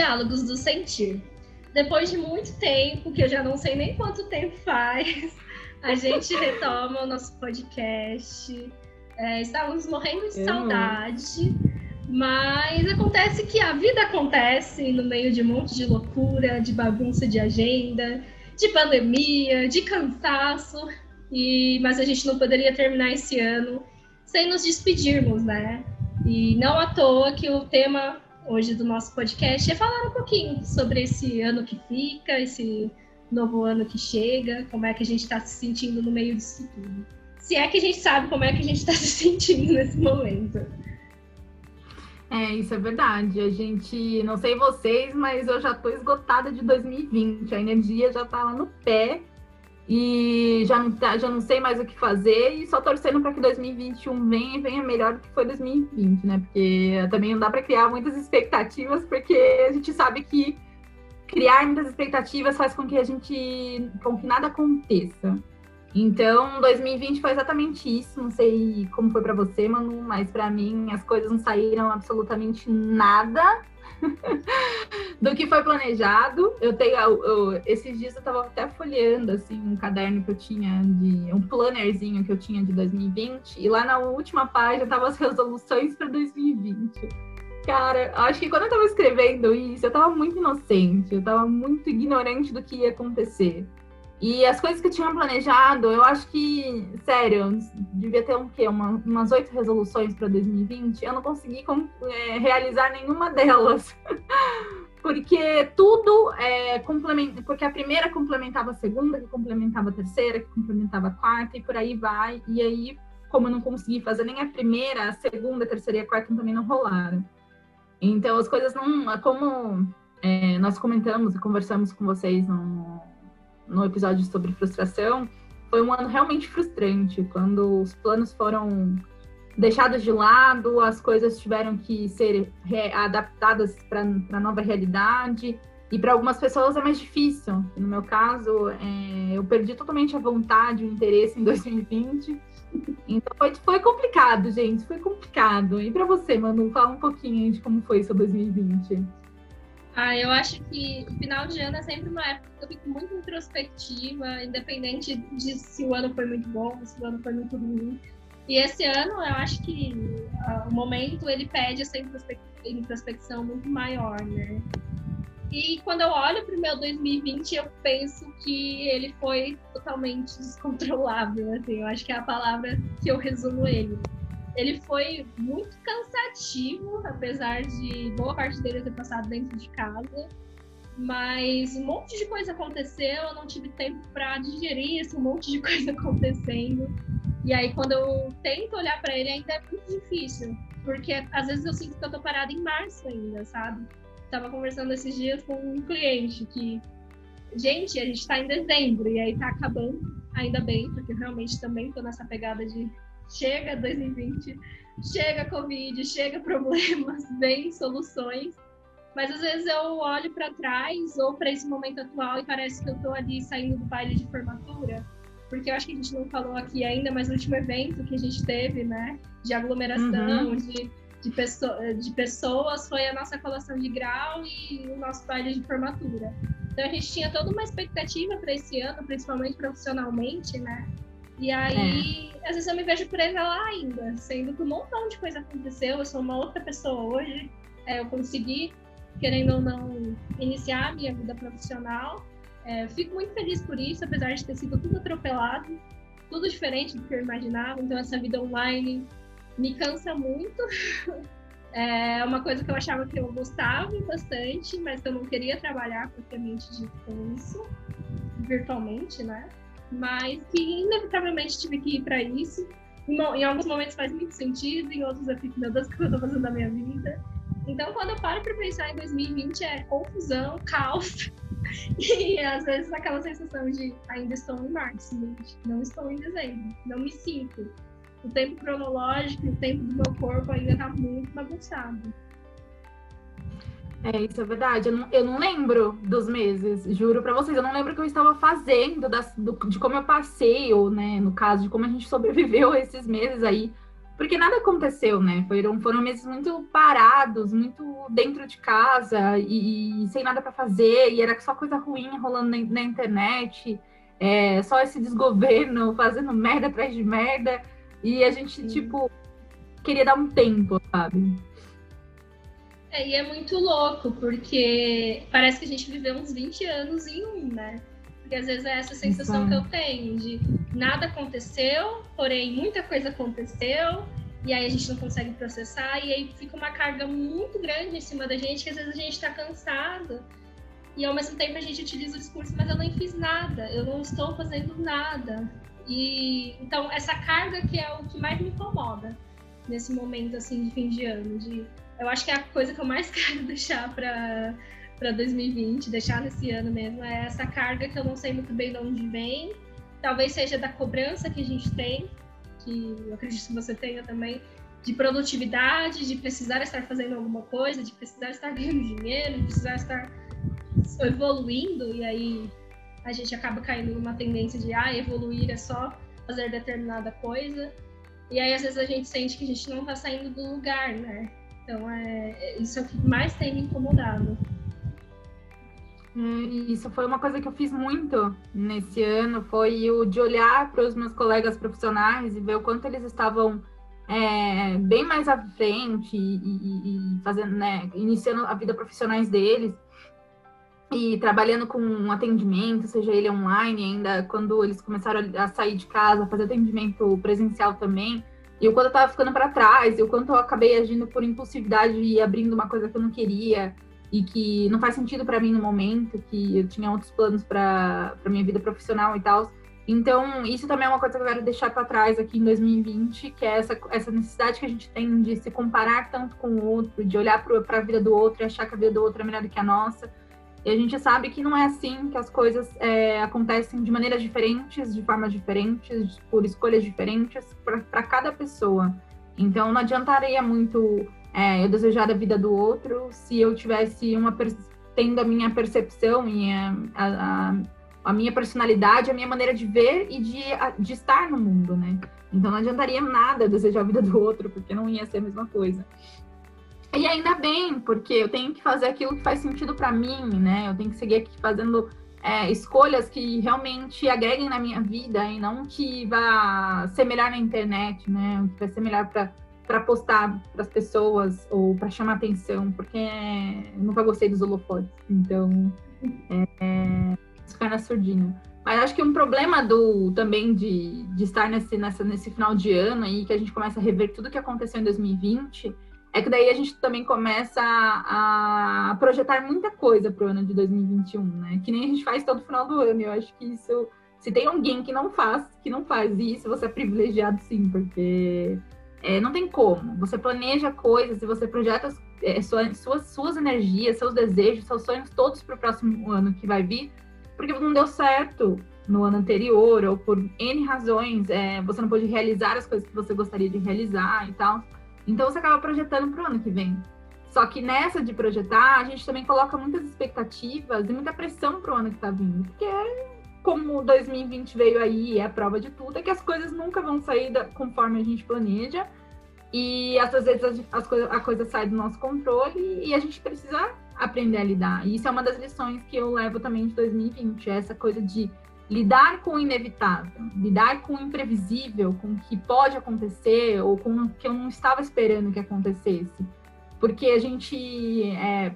Diálogos do Sentir. Depois de muito tempo, que eu já não sei nem quanto tempo faz, a gente retoma o nosso podcast. É, estávamos morrendo de eu saudade, mas acontece que a vida acontece no meio de um monte de loucura, de bagunça de agenda, de pandemia, de cansaço. E, mas a gente não poderia terminar esse ano sem nos despedirmos, né? E não à toa que o tema hoje do nosso podcast é falar um pouquinho sobre esse ano que fica, esse novo ano que chega, como é que a gente está se sentindo no meio disso tudo. Se é que a gente sabe como é que a gente está se sentindo nesse momento. É, isso é verdade. A gente, não sei vocês, mas eu já tô esgotada de 2020. A energia já tá lá no pé e já não, tá, já não sei mais o que fazer e só torcendo para que 2021 venha e venha melhor do que foi 2020, né? Porque também não dá para criar muitas expectativas, porque a gente sabe que criar muitas expectativas faz com que a gente, com que nada aconteça. Então, 2020 foi exatamente isso. Não sei como foi para você, Manu, mas para mim as coisas não saíram absolutamente nada do que foi planejado. Eu tenho eu, eu, esses dias eu estava até folheando assim um caderno que eu tinha de um plannerzinho que eu tinha de 2020 e lá na última página estavam as resoluções para 2020. Cara, acho que quando eu estava escrevendo isso, eu estava muito inocente, eu estava muito ignorante do que ia acontecer. E as coisas que eu tinha planejado, eu acho que, sério, devia ter um quê? Uma, umas oito resoluções para 2020. Eu não consegui com, é, realizar nenhuma delas. porque tudo é complementa, porque a primeira complementava a segunda, que complementava a terceira, que complementava a quarta, e por aí vai. E aí, como eu não consegui fazer nem a primeira, a segunda, a terceira e a quarta também não rolaram. Então as coisas não. Como é, nós comentamos e conversamos com vocês no no episódio sobre frustração, foi um ano realmente frustrante, quando os planos foram deixados de lado, as coisas tiveram que ser adaptadas para a nova realidade. E para algumas pessoas é mais difícil. No meu caso, é, eu perdi totalmente a vontade, o interesse em 2020. Então foi, foi complicado, gente, foi complicado. E para você, Manu, fala um pouquinho de como foi seu 2020. Ah, eu acho que o final de ano é sempre uma época que eu fico muito introspectiva, independente de se o ano foi muito bom, se o ano foi muito ruim. E esse ano, eu acho que uh, o momento ele pede essa introspecção muito maior, né? E quando eu olho para o meu 2020, eu penso que ele foi totalmente descontrolável, assim. Eu acho que é a palavra que eu resumo ele ele foi muito cansativo, apesar de boa parte dele ter passado dentro de casa. Mas um monte de coisa aconteceu, eu não tive tempo para digerir esse monte de coisa acontecendo. E aí, quando eu tento olhar para ele, ainda é muito difícil, porque às vezes eu sinto que eu tô parada em março ainda, sabe? Tava conversando esses dias com um cliente que, gente, a gente tá em dezembro e aí tá acabando, ainda bem, porque eu realmente também tô nessa pegada de chega 2020, chega Covid, chega problemas, vem soluções. Mas às vezes eu olho para trás ou para esse momento atual e parece que eu estou ali saindo do baile de formatura. Porque eu acho que a gente não falou aqui ainda, mas o último evento que a gente teve, né, de aglomeração, uhum. de, de, pessoa, de pessoas, foi a nossa colação de grau e o nosso baile de formatura. Então a gente tinha toda uma expectativa para esse ano, principalmente profissionalmente, né? E aí, é. às vezes eu me vejo presa lá ainda, sendo que um montão de coisa aconteceu, eu sou uma outra pessoa hoje, é, eu consegui, querendo ou não, iniciar a minha vida profissional. É, fico muito feliz por isso, apesar de ter sido tudo atropelado, tudo diferente do que eu imaginava. Então, essa vida online me cansa muito. É uma coisa que eu achava que eu gostava bastante, mas que eu não queria trabalhar propriamente dito com isso, virtualmente, né? Mas que inevitavelmente tive que ir para isso. Em alguns momentos faz muito sentido, em outros eu fico, meu Deus, o que eu estou fazendo da minha vida? Então, quando eu paro para pensar em 2020, é confusão, caos, e às vezes aquela sensação de ainda estou em março, gente, não estou em dezembro, não me sinto. O tempo cronológico, o tempo do meu corpo ainda está muito bagunçado. É, isso é verdade. Eu não, eu não lembro dos meses, juro para vocês. Eu não lembro o que eu estava fazendo, das, do, de como eu passei, ou, né, no caso, de como a gente sobreviveu esses meses aí porque nada aconteceu, né? Foram, foram meses muito parados, muito dentro de casa e, e sem nada para fazer, e era só coisa ruim rolando na, na internet, é, só esse desgoverno fazendo merda atrás de merda, e a gente, Sim. tipo, queria dar um tempo, sabe? É, e é muito louco, porque parece que a gente viveu uns 20 anos em um, né? Porque às vezes é essa sensação que eu tenho de nada aconteceu, porém muita coisa aconteceu, e aí a gente não consegue processar, e aí fica uma carga muito grande em cima da gente, que às vezes a gente está cansado. E ao mesmo tempo a gente utiliza o discurso, mas eu nem fiz nada, eu não estou fazendo nada. E então essa carga que é o que mais me incomoda nesse momento assim de fim de ano, de eu acho que a coisa que eu mais quero deixar para para 2020, deixar nesse ano mesmo, é essa carga que eu não sei muito bem de onde vem. Talvez seja da cobrança que a gente tem, que eu acredito que você tenha também, de produtividade, de precisar estar fazendo alguma coisa, de precisar estar ganhando dinheiro, de precisar estar evoluindo, e aí a gente acaba caindo numa tendência de ah, evoluir é só fazer determinada coisa. E aí às vezes a gente sente que a gente não está saindo do lugar, né? Então, é, é, isso é o que mais tem me incomodado. Isso foi uma coisa que eu fiz muito nesse ano, foi o de olhar para os meus colegas profissionais e ver o quanto eles estavam é, bem mais à frente e, e, e, fazendo, né, iniciando a vida profissionais deles e trabalhando com um atendimento, seja ele online ainda, quando eles começaram a sair de casa, fazer atendimento presencial também, e o quanto eu tava ficando para trás, e o quanto eu acabei agindo por impulsividade e abrindo uma coisa que eu não queria e que não faz sentido para mim no momento, que eu tinha outros planos para minha vida profissional e tal. Então, isso também é uma coisa que eu quero deixar para trás aqui em 2020, que é essa, essa necessidade que a gente tem de se comparar tanto com o outro, de olhar para a vida do outro e achar que a vida do outro é melhor do que a nossa. E a gente sabe que não é assim, que as coisas é, acontecem de maneiras diferentes, de formas diferentes, por escolhas diferentes para cada pessoa. Então não adiantaria muito é, eu desejar a vida do outro se eu tivesse uma tendo a minha percepção e a, a, a, minha personalidade, a minha maneira de ver e de, de estar no mundo, né? Então não adiantaria nada desejar a vida do outro, porque não ia ser a mesma coisa. E ainda bem, porque eu tenho que fazer aquilo que faz sentido para mim, né? Eu tenho que seguir aqui fazendo é, escolhas que realmente agreguem na minha vida e não que vá ser melhor na internet, né? Que vai ser melhor para postar para as pessoas ou para chamar atenção, porque eu nunca gostei dos holofotes. Então, é, é, ficar na surdina. Mas acho que um problema do também de, de estar nesse, nessa, nesse final de ano aí, que a gente começa a rever tudo que aconteceu em 2020 é que daí a gente também começa a, a projetar muita coisa para o ano de 2021, né? Que nem a gente faz todo final do ano. Eu acho que isso, se tem alguém que não faz, que não faz isso, você é privilegiado sim, porque é, não tem como. Você planeja coisas você projeta é, suas, suas, suas energias, seus desejos, seus sonhos todos para o próximo ano que vai vir, porque não deu certo no ano anterior ou por N razões, é, você não pôde realizar as coisas que você gostaria de realizar e tal. Então você acaba projetando para o ano que vem. Só que nessa de projetar, a gente também coloca muitas expectativas e muita pressão para o ano que está vindo. Porque como 2020 veio aí, é a prova de tudo, é que as coisas nunca vão sair da, conforme a gente planeja. E às vezes as, as coisa, a coisa sai do nosso controle e a gente precisa aprender a lidar. E isso é uma das lições que eu levo também de 2020, é essa coisa de lidar com o inevitável, lidar com o imprevisível, com o que pode acontecer ou com o que eu não estava esperando que acontecesse. Porque a gente é,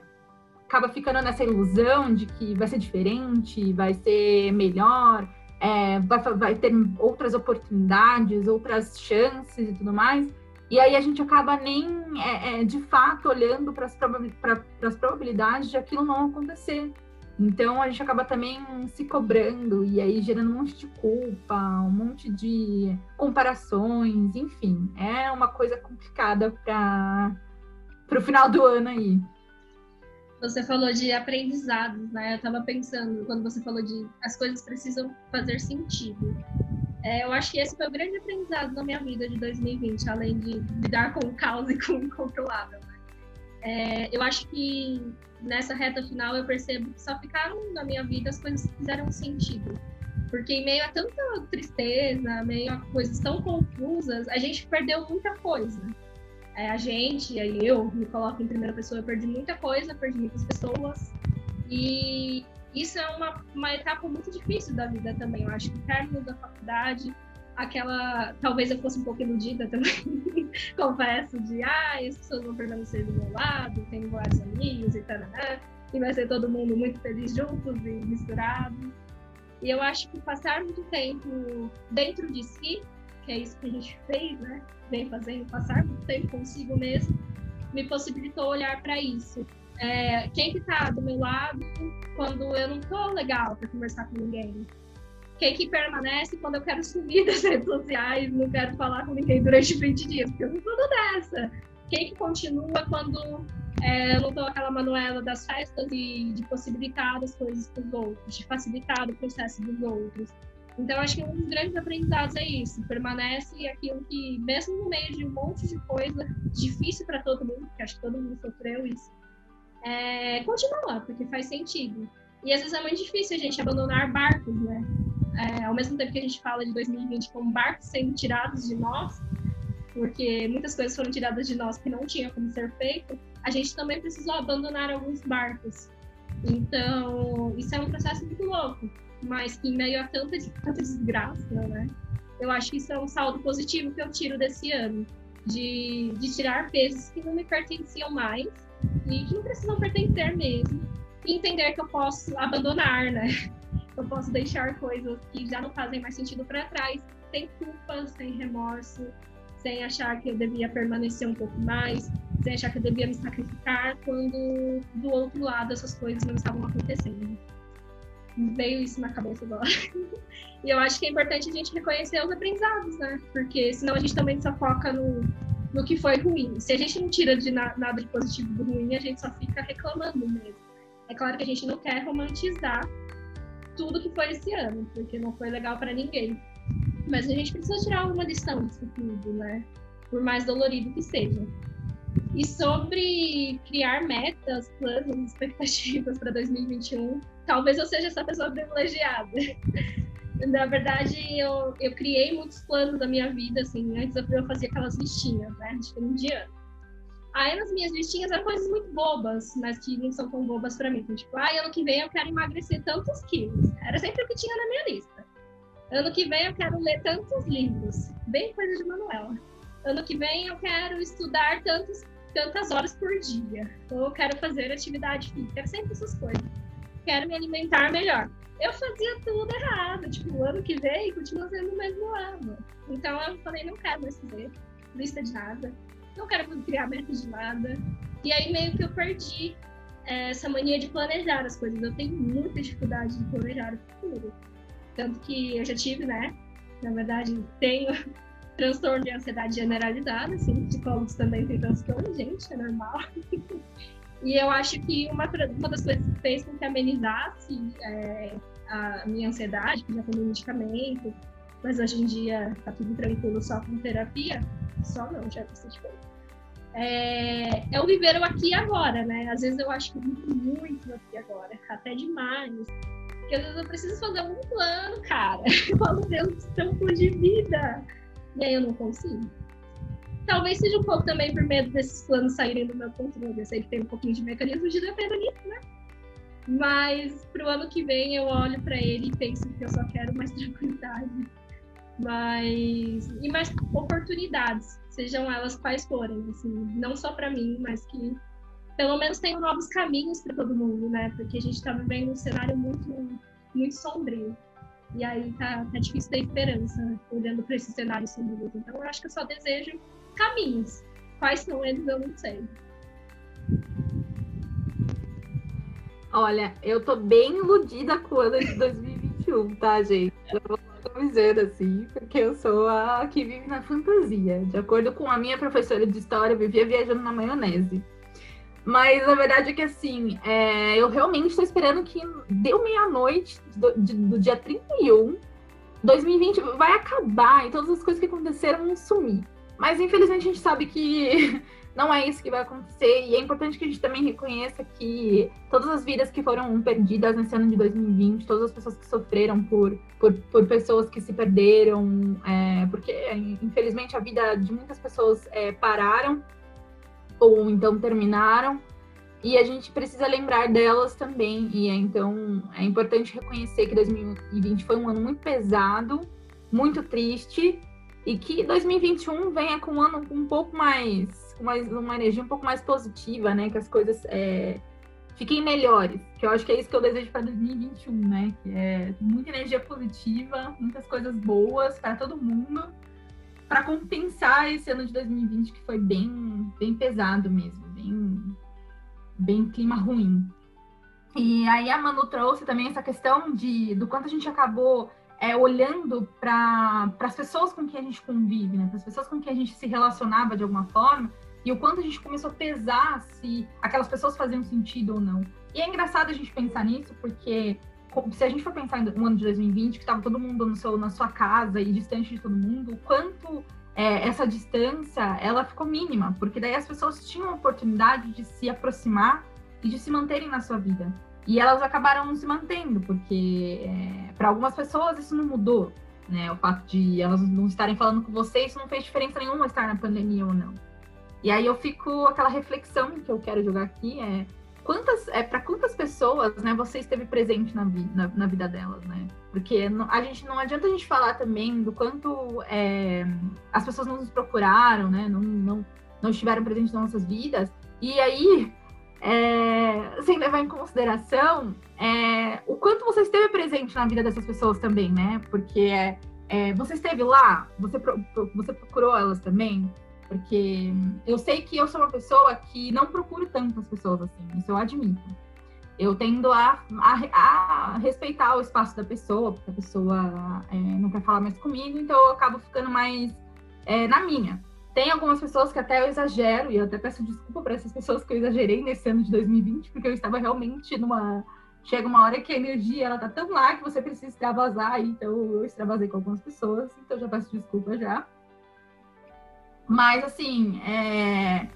acaba ficando nessa ilusão de que vai ser diferente, vai ser melhor, é, vai, vai ter outras oportunidades, outras chances e tudo mais. E aí a gente acaba nem, é, é, de fato, olhando para as probabilidades de aquilo não acontecer. Então a gente acaba também se cobrando e aí gerando um monte de culpa, um monte de comparações, enfim, é uma coisa complicada para o final do ano aí. Você falou de aprendizados, né? Eu estava pensando quando você falou de as coisas precisam fazer sentido. É, eu acho que esse foi o grande aprendizado na minha vida de 2020, além de lidar com o caos e com o incontrolável. Né? É, eu acho que nessa reta final eu percebo que só ficaram na minha vida as coisas que fizeram sentido. porque em meio a tanta tristeza, meio a coisas tão confusas, a gente perdeu muita coisa. É, a gente, aí eu me coloco em primeira pessoa, eu perdi muita coisa, perdi muitas pessoas. E isso é uma, uma etapa muito difícil da vida também. Eu acho que o término da faculdade, aquela. Talvez eu fosse um pouco iludida também, confesso, de ah, as pessoas vão permanecer do meu lado, tenho vários amigos e tal, e vai ser todo mundo muito feliz juntos e misturado. E eu acho que passar muito tempo dentro de si, que é isso que a gente fez, né? Vem fazendo, passar muito tempo consigo mesmo, me possibilitou olhar para isso. É, quem que tá do meu lado quando eu não tô legal para conversar com ninguém? Quem que permanece quando eu quero sumir das redes sociais, não quero falar com ninguém durante 20 dias? Porque eu não sou dessa. Quem que continua quando é, eu não aquela manuela das festas e de possibilitar as coisas para os outros, de facilitar o processo dos outros. Então, acho que um dos grandes aprendizados é isso. Permanece aquilo que, mesmo no meio de um monte de coisa difícil para todo mundo, porque acho que todo mundo sofreu isso, é, continua, porque faz sentido. E às vezes é muito difícil a gente abandonar barcos, né? É, ao mesmo tempo que a gente fala de 2020 como barcos sendo tirados de nós, porque muitas coisas foram tiradas de nós que não tinha como ser feito, a gente também precisou abandonar alguns barcos. Então, isso é um processo muito louco, mas que em meio a tanta, tanta desgraça, né? Eu acho que isso é um saldo positivo que eu tiro desse ano, de, de tirar pesos que não me pertenciam mais e que não precisam pertencer mesmo, e entender que eu posso abandonar, né? Eu posso deixar coisas que já não fazem mais sentido para trás, sem culpa, sem remorso, sem achar que eu devia permanecer um pouco mais, sem achar que eu devia me sacrificar quando do outro lado essas coisas não estavam acontecendo. Veio isso na cabeça agora. e eu acho que é importante a gente reconhecer os aprendizados, né? Porque senão a gente também só foca no, no que foi ruim. Se a gente não tira de na, nada de positivo do ruim, a gente só fica reclamando mesmo. É claro que a gente não quer romantizar tudo que foi esse ano, porque não foi legal para ninguém. Mas a gente precisa tirar alguma lição disso tudo, né? Por mais dolorido que seja. E sobre criar metas, planos, expectativas para 2021, talvez eu seja essa pessoa privilegiada. Na verdade, eu, eu criei muitos planos da minha vida, assim, antes eu fazia aquelas listinhas, né, de fim de ano. Aí nas minhas listinhas eram coisas muito bobas, mas que não são tão bobas para mim. Então, tipo, ah, ano que vem eu quero emagrecer tantos quilos. Era sempre o que tinha na minha lista. Ano que vem eu quero ler tantos livros, bem coisa de Manuela. Ano que vem eu quero estudar tantos, tantas horas por dia. Ou eu quero fazer atividade física, é sempre essas coisas. Quero me alimentar melhor. Eu fazia tudo errado, tipo, o ano que vem continua sendo o mesmo ano. Então eu falei, não quero mais fazer lista de nada, não quero criar meta de nada. E aí meio que eu perdi é, essa mania de planejar as coisas. Eu tenho muita dificuldade de planejar o futuro. Tanto que eu já tive, né? Na verdade, tenho transtorno de ansiedade generalizada, assim, psicólogos também têm transtorno, gente, é normal. e eu acho que uma, uma das coisas que fez com que amenizasse é, a minha ansiedade, que já tomei medicamento, mas hoje em dia tá tudo tranquilo só com terapia, só não, já é bastante coisa. É, é o viver o aqui e agora, né? Às vezes eu acho que muito, muito aqui agora, até demais. Porque às vezes eu preciso fazer um plano, cara. Eu falo, Deus, tempo de vida. E aí eu não consigo. Talvez seja um pouco também por medo desses planos saírem do meu controle. Eu sei que tem um pouquinho de mecanismo de defesa nisso, né? Mas pro ano que vem eu olho para ele e penso que eu só quero mais tranquilidade. Mas e mais oportunidades, sejam elas quais forem, assim, não só para mim, mas que pelo menos tenham novos caminhos para todo mundo, né? Porque a gente está vivendo um cenário muito, muito sombrio. E aí tá, tá difícil ter esperança, né? olhando para esse cenário sombrio. Então eu acho que eu só desejo caminhos. Quais são eles, eu não sei. Olha, eu tô bem iludida com o ano de 2021, tá, gente? Eu vou dizer assim, porque eu sou a que vive na fantasia. De acordo com a minha professora de história, eu vivia viajando na maionese. Mas a verdade é que, assim, é, eu realmente estou esperando que deu meia-noite do, do, dia 31, 2020 vai acabar e todas as coisas que aconteceram vão sumir. Mas infelizmente a gente sabe que não é isso que vai acontecer. E é importante que a gente também reconheça que todas as vidas que foram perdidas nesse ano de 2020, todas as pessoas que sofreram por, por, por pessoas que se perderam, é, porque infelizmente a vida de muitas pessoas é, pararam ou então terminaram. E a gente precisa lembrar delas também. E é, então é importante reconhecer que 2020 foi um ano muito pesado, muito triste, e que 2021 venha com um ano um pouco mais, mais uma energia um pouco mais positiva, né? Que as coisas é, fiquem melhores. Que eu acho que é isso que eu desejo para 2021, né? Que é muita energia positiva, muitas coisas boas para todo mundo, para compensar esse ano de 2020 que foi bem, bem pesado mesmo, bem bem clima ruim. E aí a Manu trouxe também essa questão de do quanto a gente acabou é, olhando para as pessoas com quem a gente convive, né? para as pessoas com quem a gente se relacionava de alguma forma, e o quanto a gente começou a pesar se aquelas pessoas faziam sentido ou não. E é engraçado a gente pensar nisso, porque se a gente for pensar no ano de 2020, que estava todo mundo no seu, na sua casa e distante de todo mundo, o quanto é, essa distância ela ficou mínima, porque daí as pessoas tinham a oportunidade de se aproximar e de se manterem na sua vida. E elas acabaram se mantendo, porque é, para algumas pessoas isso não mudou, né? O fato de elas não estarem falando com você, isso não fez diferença nenhuma estar na pandemia ou não. E aí eu fico aquela reflexão que eu quero jogar aqui é quantas é para quantas pessoas né você esteve presente na, na, na vida delas né? Porque a gente não adianta a gente falar também do quanto é, as pessoas não nos procuraram né não, não, não estiveram presentes nas nossas vidas. E aí é, sem levar em consideração é, o quanto você esteve presente na vida dessas pessoas também né? Porque é, é você esteve lá você você procurou elas também porque eu sei que eu sou uma pessoa que não procuro tantas pessoas assim, isso eu admito. Eu tendo a, a, a respeitar o espaço da pessoa, porque a pessoa é, não quer falar mais comigo, então eu acabo ficando mais é, na minha. Tem algumas pessoas que até eu exagero, e eu até peço desculpa para essas pessoas que eu exagerei nesse ano de 2020, porque eu estava realmente numa. Chega uma hora que a energia ela tá tão lá que você precisa extravasar, então eu extravasei com algumas pessoas, então já peço desculpa já. Mas, assim, é...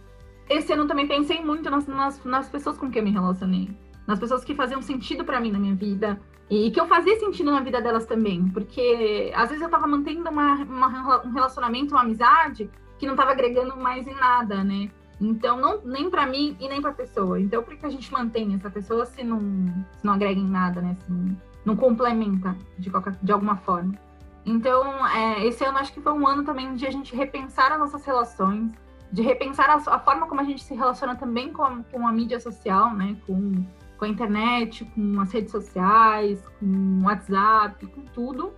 esse ano também pensei muito nas, nas, nas, pessoas com quem eu me relacionei. Nas pessoas que faziam sentido para mim na minha vida. E que eu fazia sentido na vida delas também. Porque, às vezes, eu tava mantendo uma, uma um relacionamento, uma amizade, que não tava agregando mais em nada, né? Então, não, nem para mim e nem para a pessoa. Então, por que a gente mantém essa pessoa se não, se não agrega em nada, né? Se não, não complementa de, qualquer, de alguma forma. Então, é, esse ano acho que foi um ano também de a gente repensar as nossas relações, de repensar a, a forma como a gente se relaciona também com, com a mídia social, né? Com, com a internet, com as redes sociais, com o WhatsApp, com tudo.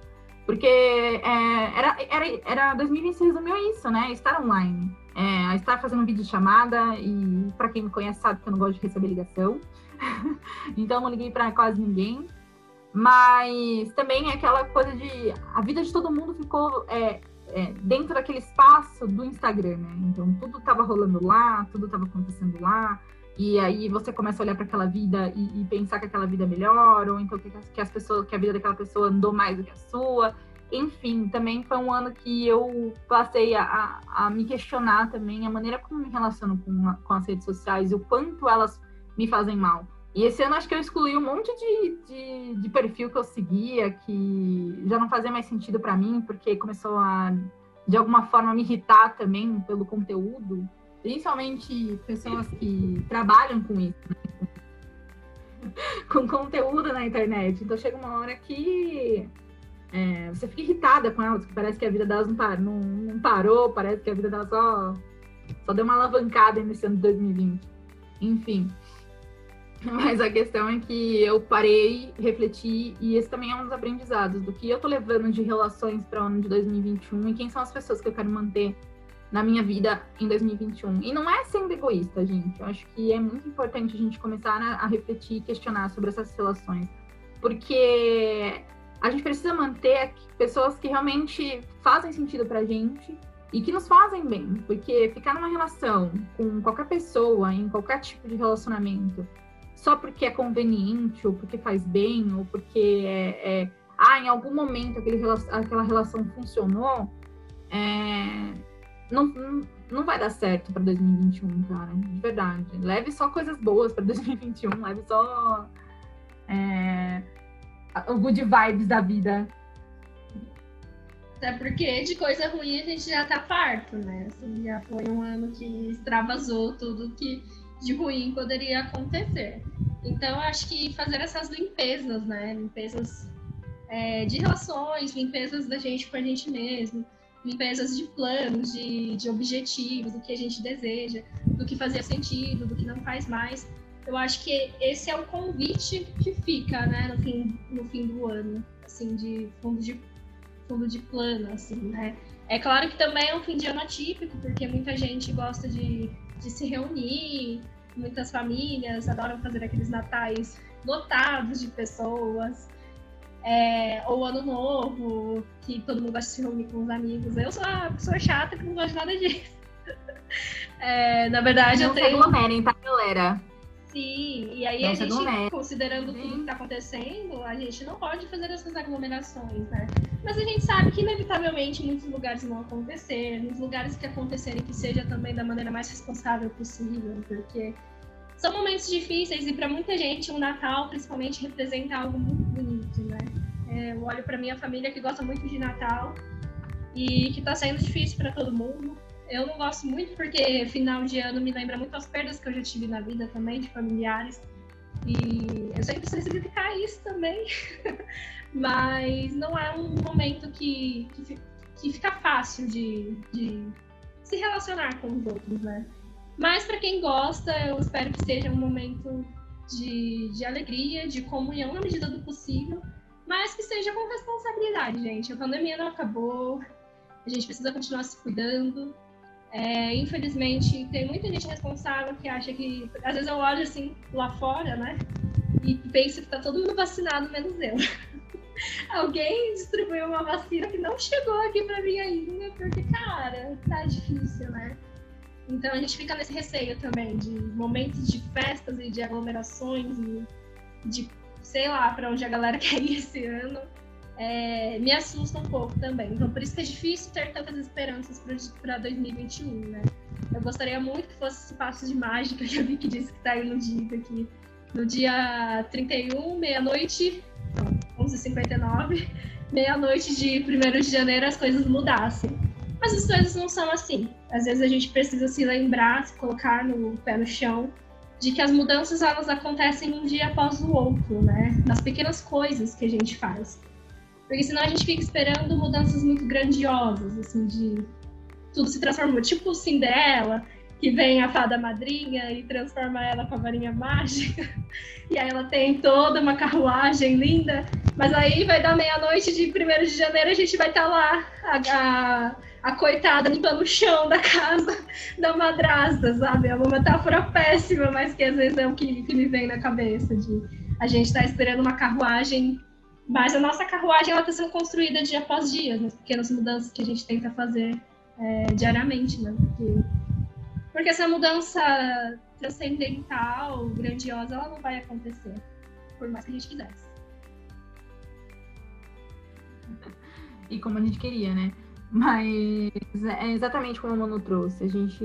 Porque é, era, era, era 2020 resumiu isso, né? Estar online. É, estar fazendo vídeo chamada e para quem me conhece sabe que eu não gosto de receber ligação. então não liguei para quase ninguém. Mas também é aquela coisa de. A vida de todo mundo ficou é, é, dentro daquele espaço do Instagram, né? Então tudo estava rolando lá, tudo estava acontecendo lá. E aí você começa a olhar para aquela vida e, e, pensar que aquela vida é melhor, ou então que, que, as pessoas, que a vida daquela pessoa andou mais do que a sua. Enfim, também foi um ano que eu passei a, a, a me questionar também a maneira como me relaciono com, com as redes sociais e o quanto elas me fazem mal. E esse ano acho que eu excluí um monte de, de, de perfil que eu seguia que já não fazia mais sentido para mim, porque começou a, de alguma forma, me irritar também pelo conteúdo, principalmente pessoas que trabalham com isso, né? com conteúdo na internet. Então chega uma hora que é, você fica irritada com elas, parece que a vida delas não, par, não, não parou, parece que a vida delas só, só deu uma alavancada nesse ano de 2020. Enfim. Mas a questão é que eu parei, refleti, e esse também é um dos aprendizados do que eu tô levando de relações para o ano de 2021 e quem são as pessoas que eu quero manter na minha vida em 2021. E não é sendo egoísta, gente. Eu acho que é muito importante a gente começar a, a refletir e questionar sobre essas relações. Porque a gente precisa manter pessoas que realmente fazem sentido pra gente e que nos fazem bem. Porque ficar numa relação com qualquer pessoa, em qualquer tipo de relacionamento, só porque é conveniente, ou porque faz bem, ou porque é, é ah, em algum momento aquele, aquela relação funcionou, é, não, não, vai dar certo para 2021, cara, de verdade. Leve só coisas boas para 2021, leve só é, o good vibes da vida. Até porque de coisa ruim a gente já tá farto, né? Assim, já foi um ano que extravasou tudo que de ruim poderia acontecer. Então, acho que fazer essas limpezas, né? Limpezas é, de relações, limpezas da gente com a gente mesmo, limpezas de planos, de, de objetivos, do que a gente deseja, do que fazia sentido, do que não faz mais. Eu acho que esse é o convite que fica, né, no fim, no fim do ano, assim, de fundo de fundo de plano, assim, né? É claro que também é um fim de ano atípico, porque muita gente gosta de, de se reunir, muitas famílias adoram fazer aqueles natais lotados de pessoas, é, ou ano novo, que todo mundo gosta de se reunir com os amigos. Eu sou a pessoa chata que não gosta de nada disso. É, na verdade, não eu tenho. Não se aglomerem, tá, galera? Sim, e aí não a gente, considerando tudo que está acontecendo, a gente não pode fazer essas aglomerações, né? Mas a gente sabe que, inevitavelmente, muitos lugares vão acontecer, nos lugares que acontecerem, que seja também da maneira mais responsável possível, porque são momentos difíceis e para muita gente o Natal, principalmente, representa algo muito bonito, né? É, eu olho para minha família que gosta muito de Natal e que está sendo difícil para todo mundo. Eu não gosto muito porque final de ano me lembra muito as perdas que eu já tive na vida também, de familiares. E eu sei que precisa significar isso também. Mas não é um momento que, que, que fica fácil de, de se relacionar com os outros, né? Mas para quem gosta, eu espero que seja um momento de, de alegria, de comunhão na medida do possível, mas que seja com responsabilidade, gente. A pandemia não acabou, a gente precisa continuar se cuidando. É, infelizmente, tem muita gente responsável que acha que. Às vezes eu olho assim lá fora, né? E penso que tá todo mundo vacinado, menos eu. Alguém distribuiu uma vacina que não chegou aqui para mim ainda, porque, cara, tá difícil, né? Então a gente fica nesse receio também de momentos de festas e de aglomerações e de, sei lá, para onde a galera quer ir esse ano é, me assusta um pouco também. Então, por isso que é difícil ter tantas esperanças para 2021, né? Eu gostaria muito que fosse esse passo de mágica que vi que disse que está dia aqui. No dia 31, meia-noite, 11h59, meia-noite de 1 de janeiro, as coisas mudassem. Mas as coisas não são assim. Às vezes a gente precisa se lembrar, se colocar no pé no chão, de que as mudanças elas acontecem um dia após o outro, né? Nas pequenas coisas que a gente faz. Porque senão a gente fica esperando mudanças muito grandiosas, assim, de tudo se transformou. Tipo Cinderela, que vem a fada madrinha e transforma ela com a varinha mágica. E aí ela tem toda uma carruagem linda. Mas aí vai dar meia-noite de 1 de janeiro, a gente vai estar tá lá, a, a, a, coitada limpando o chão da casa da madrasta, sabe? É uma metáfora péssima, mas que às vezes é o que, que me vem na cabeça. De a gente estar tá esperando uma carruagem mas a nossa carruagem está sendo construída dia após dia, nas pequenas mudanças que a gente tenta fazer é, diariamente, né? Porque, porque essa mudança transcendental, grandiosa, ela não vai acontecer, por mais que a gente quisesse. E como a gente queria, né? Mas é exatamente como o Mano trouxe. A gente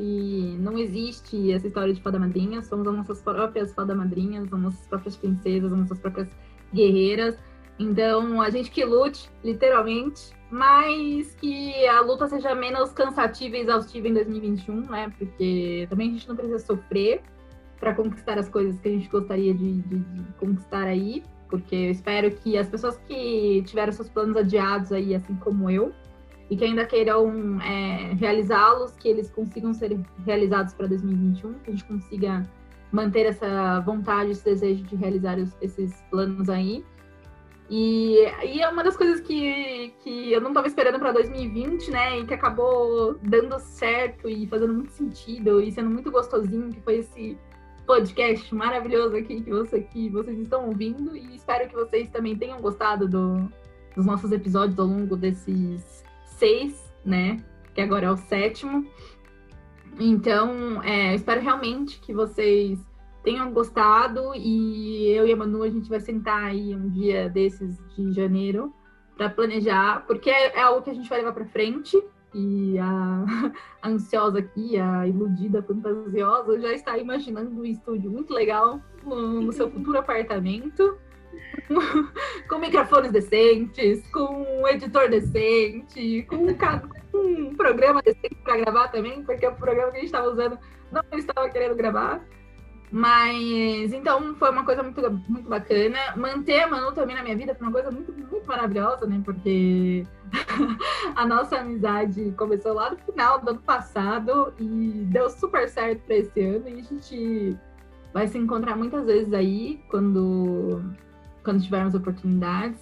não existe essa história de fada madrinha, somos as nossas próprias fada madrinhas, as nossas próprias princesas, as nossas próprias guerreiras então, a gente que lute, literalmente, mas que a luta seja menos cansativa e exaustiva em 2021, né? Porque também a gente não precisa sofrer para conquistar as coisas que a gente gostaria de, de, de, conquistar aí, porque eu espero que as pessoas que tiveram seus planos adiados aí, assim como eu, e que ainda queiram é, realizá-los, que eles consigam ser realizados para 2021, que a gente consiga manter essa vontade, esse desejo de realizar os, esses planos aí. E, e é uma das coisas que, que eu não estava esperando para 2020, né? E que acabou dando certo e fazendo muito sentido e sendo muito gostosinho, que foi esse podcast maravilhoso aqui que, você, que vocês estão ouvindo. E espero que vocês também tenham gostado do, dos nossos episódios ao longo desses seis, né? Que agora é o sétimo. Então, é, espero realmente que vocês tenham gostado e eu e a Manu a gente vai sentar aí um dia desses de janeiro para planejar, porque é, é, algo que a gente vai levar para frente que a, a ansiosa aqui, a iludida, fantasiosa, já está imaginando um estúdio muito legal no, no seu futuro apartamento. com microfones decentes, com um editor decente, com um, um programa decente para gravar também, porque o programa que a gente estava usando não estava querendo gravar. Mas então foi uma coisa muito, muito bacana. Manter a Manu também na minha vida foi uma coisa muito, muito maravilhosa, né? Porque a nossa amizade começou lá no final do ano passado e deu super certo para esse ano. E a gente vai se encontrar muitas vezes aí quando, quando tivermos oportunidades.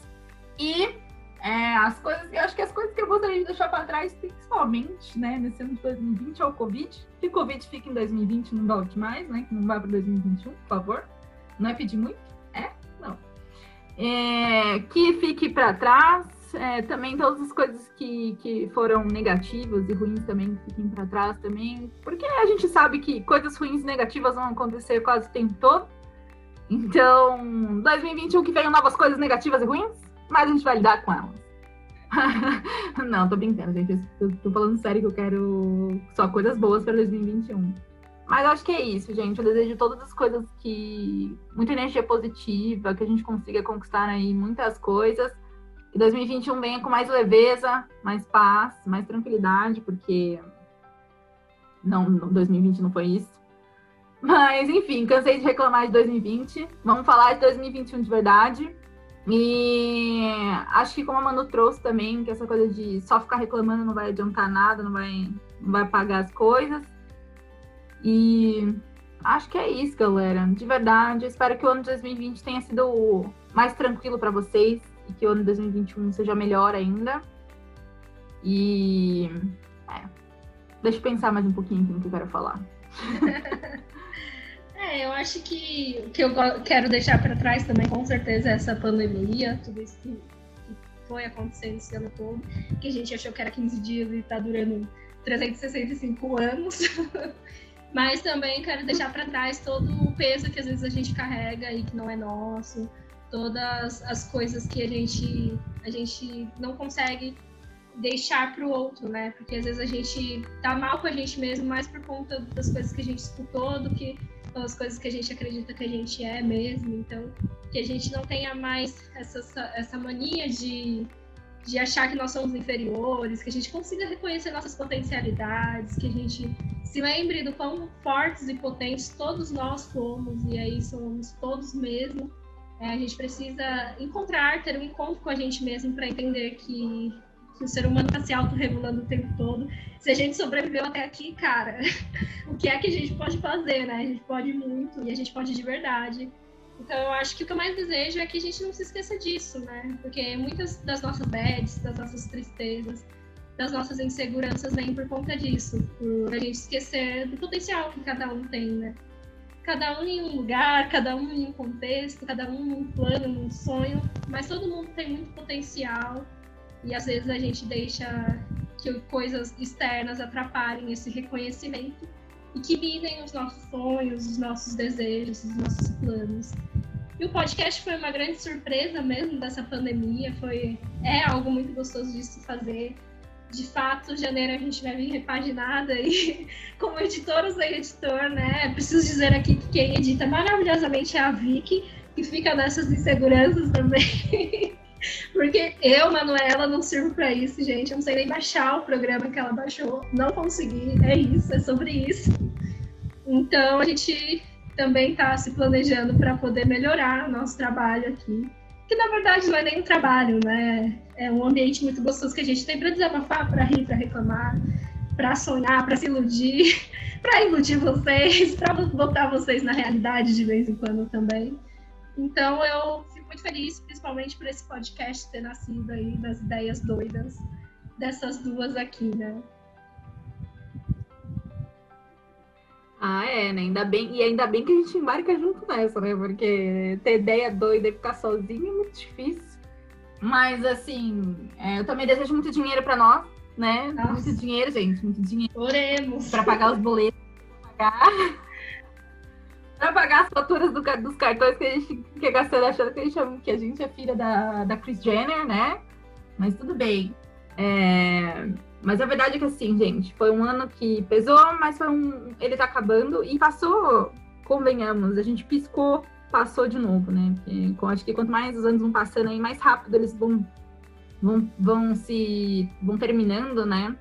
E é, as coisas, eu acho que as coisas que deixar para trás, principalmente, né, nesse ano de 2020, é o Covid. Que o Covid fique em 2020 não volte mais, né? Que não vá para 2021, por favor. Não é pedir muito? É? Não. É, que fique para trás. É, também todas as coisas que, que foram negativas e ruins também fiquem para trás também. Porque a gente sabe que coisas ruins e negativas vão acontecer quase o tempo todo. Então, 2021 que venham novas coisas negativas e ruins mas a gente vai lidar com elas. não, tô brincando, gente. Eu tô falando sério que eu quero só coisas boas para 2021. Mas acho que é isso, gente. Eu desejo todas as coisas que. muita energia positiva, que a gente consiga conquistar aí muitas coisas. Que 2021 venha com mais leveza, mais paz, mais tranquilidade, porque. Não, 2020 não foi isso. Mas, enfim, cansei de reclamar de 2020. Vamos falar de 2021 de verdade. E acho que como a Manu trouxe também, que essa coisa de só ficar reclamando não vai adiantar nada, não vai, não vai pagar as coisas. E acho que é isso, galera. De verdade, espero que o ano de 2020 tenha sido mais tranquilo para vocês e que o ano de 2021 seja melhor ainda. E é, deixa eu pensar mais um pouquinho no que eu quero falar. É, eu acho que o que eu quero deixar para trás também, com certeza, é essa pandemia, tudo isso que, foi acontecendo esse ano todo, que a gente achou que era 15 dias e está durando 365 anos. Mas também quero deixar para trás todo o peso que às vezes a gente carrega e que não é nosso, todas as coisas que a gente, a gente não consegue deixar para o outro, né? Porque às vezes a gente tá mal com a gente mesmo mais por conta das coisas que a gente escutou do que as coisas que a gente acredita que a gente é mesmo. Então, que a gente não tenha mais essa, essa mania de, de achar que nós somos inferiores, que a gente consiga reconhecer nossas potencialidades, que a gente se lembre do quão fortes e potentes todos nós somos, e aí somos todos mesmo. É, a gente precisa encontrar, ter um encontro com a gente mesmo para entender que o ser humano está se autorregulando o tempo todo. Se a gente sobreviveu até aqui, cara, o que é que a gente pode fazer, né? A gente pode muito e a gente pode de verdade. Então eu acho que o que eu mais desejo é que a gente não se esqueça disso, né? Porque muitas das nossas bads, das nossas tristezas, das nossas inseguranças vêm por conta disso, por a gente esquecer do potencial que cada um tem, né? Cada um em um lugar, cada um em um contexto, cada um num plano, num sonho, mas todo mundo tem muito potencial e às vezes a gente deixa que coisas externas atrapalhem esse reconhecimento e que midem os nossos sonhos, os nossos desejos, os nossos planos. E o podcast foi uma grande surpresa mesmo dessa pandemia, foi é algo muito gostoso de se fazer. De fato, janeiro a gente vai vir repaginada e como editora sem editor, né? Preciso dizer aqui que quem edita maravilhosamente é a Vicky, que fica nessas inseguranças também. Porque eu, Manuela, não sirvo para isso, gente. Eu não sei nem baixar o programa que ela baixou. Não consegui. É isso, é sobre isso. Então a gente também está se planejando para poder melhorar o nosso trabalho aqui. Que na verdade não é nem um trabalho, né? É um ambiente muito gostoso que a gente tem para desabafar, para rir, para reclamar, para sonhar, para se iludir, para iludir vocês, para botar vocês na realidade de vez em quando também. Então eu muito feliz, principalmente por esse podcast ter nascido aí das ideias doidas dessas duas aqui, né? Ah, é, né? Ainda bem, e ainda bem que a gente embarca junto nessa, né? Porque ter ideia doida e ficar sozinho é muito difícil. Mas, assim, é, eu também desejo muito dinheiro para nós, né? Nossa. Muito dinheiro, gente, muito dinheiro. Oremos. Para pagar os boletos, pagar pra pagar as faturas do, dos cartões que a gente que gastando achando que a, gente, que a gente é filha da, da Chris Jenner, né? Mas tudo bem. É... Mas a verdade é que assim, gente, foi um ano que pesou, mas foi um. Ele tá acabando e passou, convenhamos, a gente piscou, passou de novo, né? Porque, acho que quanto mais os anos vão passando aí, mais rápido eles vão, vão, vão se. vão terminando, né?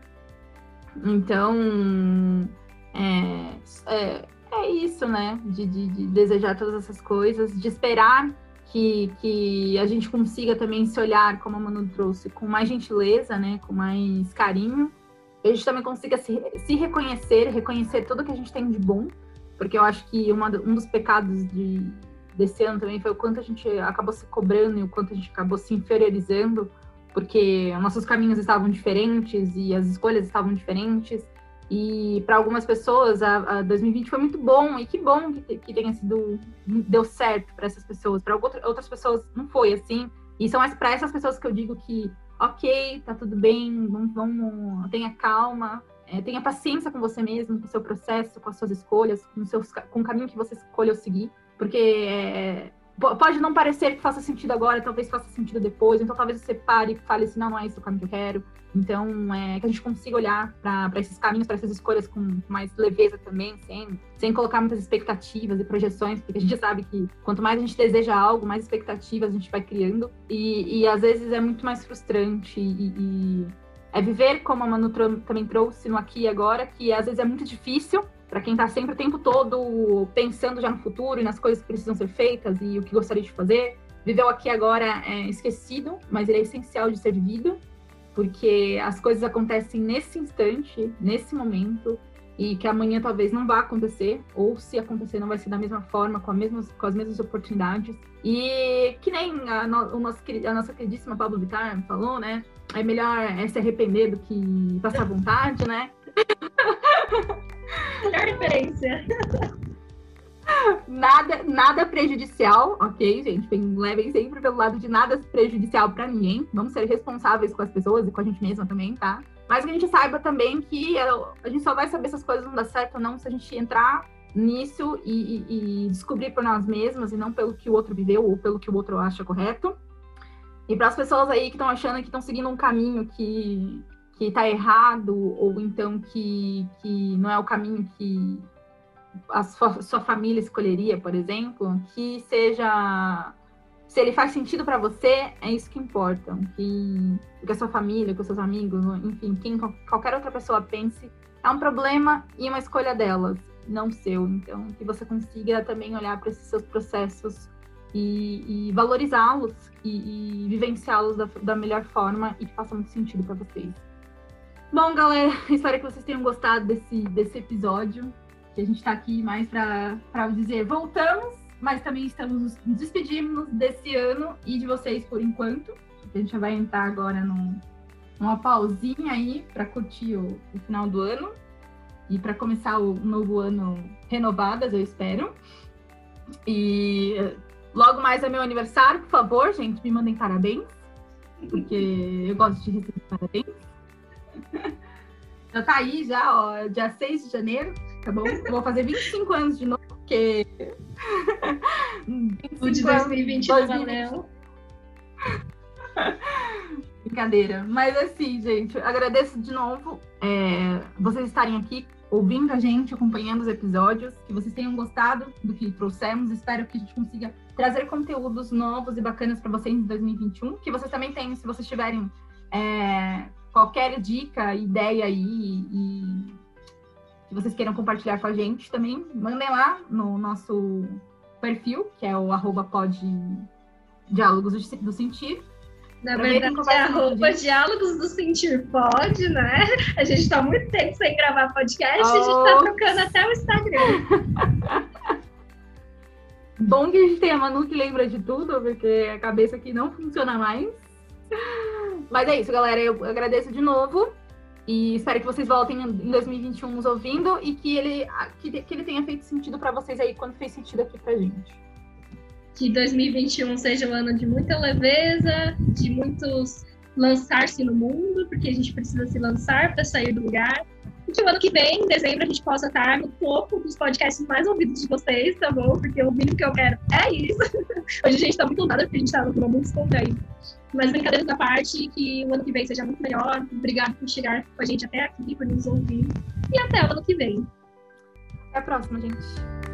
Então. É, é, é isso, né? De, de, de desejar todas essas coisas, de esperar que, que a gente consiga também se olhar, como a Manu trouxe, com mais gentileza, né? Com mais carinho. A gente também consiga se, se reconhecer, reconhecer tudo que a gente tem de bom. Porque eu acho que uma, um dos pecados de, desse ano também foi o quanto a gente acabou se cobrando e o quanto a gente acabou se inferiorizando, porque nossos caminhos estavam diferentes e as escolhas estavam diferentes. E para algumas pessoas, a, a, 2020 foi muito bom, e que bom que, que tenha sido, deu certo para essas pessoas. Para outras pessoas não foi assim. E são para essas pessoas que eu digo que, ok, tá tudo bem, vamos, vamos tenha calma, é, tenha paciência com você mesmo, com o seu processo, com as suas escolhas, com, seus, com o caminho que você escolheu seguir. Porque é, pode não parecer que faça sentido agora, talvez faça sentido depois, então talvez você pare e fale assim, não, não é esse o caminho que eu quero. Então, é, que a gente consiga olhar para esses caminhos, para essas escolhas com mais leveza também, sem, sem colocar muitas expectativas e projeções, porque a gente sabe que quanto mais a gente deseja algo, mais expectativas a gente vai criando. E, e às vezes é muito mais frustrante e, e é viver como a Manu também trouxe no aqui e agora, que às vezes é muito difícil para quem está sempre o tempo todo pensando já no futuro e nas coisas que precisam ser feitas e o que gostaria de fazer. Viver o aqui e agora é esquecido, mas ele é essencial de ser vivido porque as coisas acontecem nesse instante, nesse momento, e que amanhã talvez não vá acontecer, ou se acontecer não vai ser da mesma forma, com, mesmas, com as mesmas oportunidades. E que nem a, no, nosso, a nossa queridíssima Pablo Vittar falou, né? É melhor é se arrepender do que passar vontade, né? Melhor referência nada, nada prejudicial, ok, gente? levem sempre pelo lado de nada prejudicial para ninguém. Vamos ser responsáveis com as pessoas e com a gente mesma também, tá? Mas que a gente saiba também que a gente só vai saber se as coisas vão dar certo ou não se a gente entrar nisso e, e, e descobrir por nós mesmas e não pelo que o outro viveu ou pelo que o outro acha correto. E para as pessoas aí que estão achando que estão seguindo um caminho que que está errado ou então que, que não é o caminho que a sua, sua família escolheria, por exemplo, que seja se ele faz sentido para você, é isso que importa. Que, que a sua família, que os seus amigos, enfim, quem qualquer outra pessoa pense, é um problema e uma escolha delas, não seu. Então, que você consiga também olhar para esses seus processos e, e valorizá-los e, e vivenciá-los da, da melhor forma e que faça muito sentido para vocês. Bom, galera, espero que vocês tenham gostado desse, desse episódio que a gente está aqui mais para dizer voltamos, mas também estamos nos despedindo desse ano e de vocês por enquanto. A gente já vai entrar agora num, numa pausinha aí para curtir o, o, final do ano e para começar o novo ano renovadas, eu espero. E logo mais é meu aniversário, por favor, gente, me mandem parabéns, porque eu gosto de receber parabéns. Já tá aí, já, ó, dia 6 de janeiro tá bom? Eu vou fazer 25 anos de novo, porque. o de 2020 não valeu. Brincadeira. Mas assim, gente, agradeço de novo é, vocês estarem aqui ouvindo a gente, acompanhando os episódios, que vocês tenham gostado do que trouxemos. Espero que a gente consiga trazer conteúdos novos e bacanas para vocês em 2021. Que vocês também tenham, se vocês tiverem é, qualquer dica, ideia aí e que vocês queiram compartilhar com a gente também, mandem lá no nosso perfil, que é o arroba pod diálogos do sentir. Na verdade, é arroba diálogos do sentir pode, né? A gente tá muito tempo sem gravar podcast, oh. a gente tá trocando até o Instagram. Bom que a gente tem a Manu que lembra de tudo, porque a cabeça aqui não funciona mais. Mas é isso, galera. Eu agradeço de novo. E espero que vocês voltem em 2021 nos ouvindo e que ele, que, que ele tenha feito sentido para vocês aí quando fez sentido aqui pra gente. Que 2021 seja um ano de muita leveza, de muitos lançar-se no mundo, porque a gente precisa se lançar para sair do lugar. Que o ano que vem, em dezembro, a gente possa estar no topo dos podcasts mais ouvidos de vocês, tá bom? Porque o mínimo que eu quero é isso. Hoje a gente tá muito nada porque a gente tá no muito descontraído. Mas brincadeiras da parte, que o ano que vem seja muito melhor. Obrigado por chegar com a gente até aqui, por nos ouvir. E até o ano que vem. Até a próxima, gente.